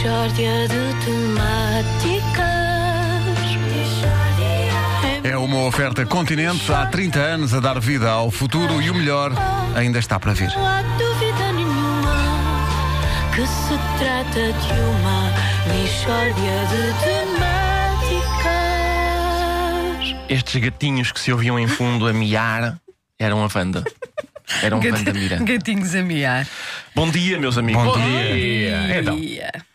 De temáticas. É uma oferta Continente há 30 anos a dar vida ao futuro e o melhor ainda está para vir. Não há dúvida nenhuma que se trata de uma de temáticas. Estes gatinhos que se ouviam em fundo a miar eram a Wanda. Eram a Wanda Mira. Gatinhos a miar. Bom dia, meus amigos. Bom dia. Então,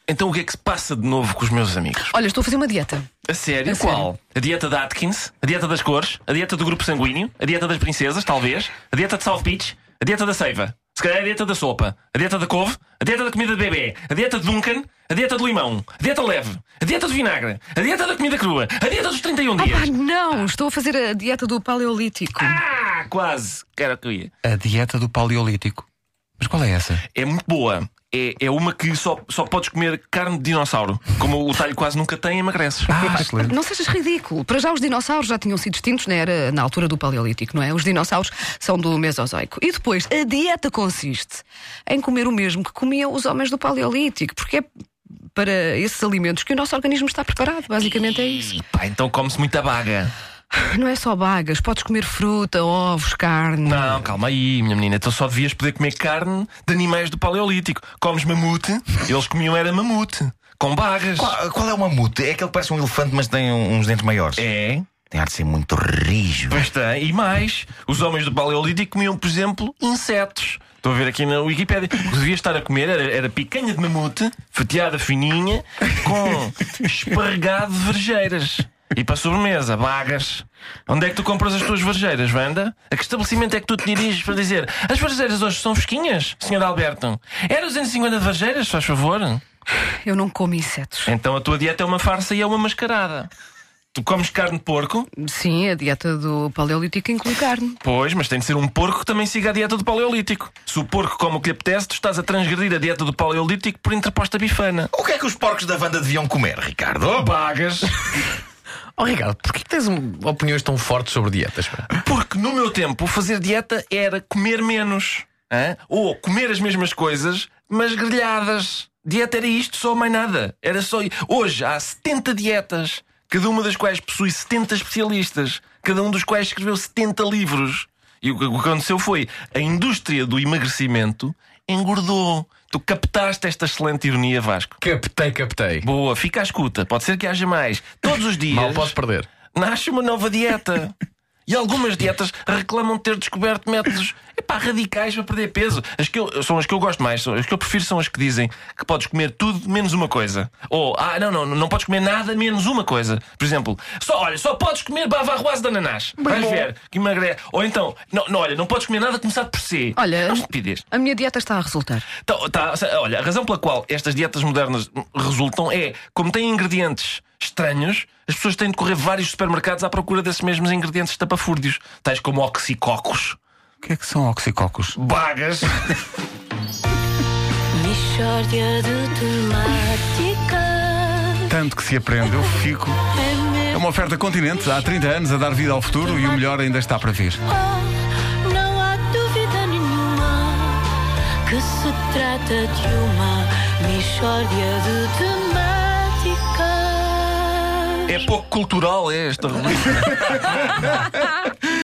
então o que é que se passa de novo com os meus amigos? Olha, estou a fazer uma dieta. A sério? A Qual? sério. A dieta da Atkins? A dieta das cores? A dieta do grupo sanguíneo? A dieta das princesas, talvez? A dieta de South Beach? A dieta da seiva? Se calhar a dieta da sopa? A dieta da couve? A dieta da comida de bebê? A dieta de Duncan? A dieta do limão? A dieta leve? A dieta de vinagre? A dieta da comida crua? A dieta dos 31 dias? Ah, não! Estou a fazer a dieta do paleolítico. Ah, quase. Que era o que eu ia. A dieta do paleolítico. Mas qual é essa? É muito boa. É, é uma que só, só podes comer carne de dinossauro. Como o talho quase nunca tem, emagreces. Ah, excelente. Não sejas ridículo. Para já os dinossauros já tinham sido extintos, né? Era na altura do Paleolítico, não é? Os dinossauros são do Mesozoico. E depois, a dieta consiste em comer o mesmo que comiam os homens do Paleolítico, porque é para esses alimentos que o nosso organismo está preparado. Basicamente é isso. E pá, então come-se muita baga. Não é só bagas, podes comer fruta, ovos, carne. Não, calma aí, minha menina. Então só devias poder comer carne de animais do Paleolítico. Comes mamute, eles comiam era mamute. Com bagas. Qual, qual é o mamute? É aquele que parece um elefante, mas tem um- uns dentes maiores. É, Tem ar de ser muito rijo. pois tem. E mais, os homens do Paleolítico comiam, por exemplo, insetos. Estou a ver aqui na Wikipédia. O que devia estar a comer era, era picanha de mamute, fatiada fininha, com esparregado de vergeiras. E para a sobremesa, bagas. Onde é que tu compras as tuas vergeiras, Wanda? A que estabelecimento é que tu te diriges para dizer as vergeiras hoje são fresquinhas, Sr. Alberto? Era 250 de vergeiras, faz favor? Eu não como insetos. Então a tua dieta é uma farsa e é uma mascarada. Tu comes carne de porco? Sim, a dieta do Paleolítico inclui carne. Pois, mas tem de ser um porco que também siga a dieta do Paleolítico. Se o porco come o que lhe apetece, tu estás a transgredir a dieta do Paleolítico por interposta bifana. O que é que os porcos da Wanda deviam comer, Ricardo? Bagas. Oh, Ricardo, porquê que tens opiniões tão fortes sobre dietas? Porque no meu tempo fazer dieta era comer menos. Ou comer as mesmas coisas, mas grelhadas. Dieta era isto, só mais nada. Era só. Hoje há 70 dietas, cada uma das quais possui 70 especialistas, cada um dos quais escreveu 70 livros. E o que aconteceu foi a indústria do emagrecimento engordou. Tu captaste esta excelente ironia, Vasco. Captei, captei. Boa, fica à escuta. Pode ser que haja mais. Todos os dias Mal posso perder. nasce uma nova dieta. E algumas dietas reclamam ter descoberto métodos epá, radicais para perder peso. As que eu, são as que eu gosto mais, são as que eu prefiro são as que dizem que podes comer tudo menos uma coisa. Ou, ah, não, não, não podes comer nada menos uma coisa. Por exemplo, só, olha, só podes comer bavaroise de ananás. Vais ver, que emagrece. Ou então, não, não, olha, não podes comer nada começado por C. Olha, É estupidez. a minha dieta está a resultar. Tá- tá, olha, a razão pela qual estas dietas modernas resultam é, como têm ingredientes estranhos, as pessoas têm de correr vários supermercados à procura desses mesmos ingredientes estapafúrdios, tais como oxicocos, O que é que são oxicocos? bagas, Mishória de temáticas. Tanto que se aprende, eu fico. É uma oferta Continente há 30 anos a dar vida ao futuro e o melhor ainda está para vir. Oh, não há dúvida nenhuma que se trata de uma de temáticas. É pouco cultural é esta rubrica.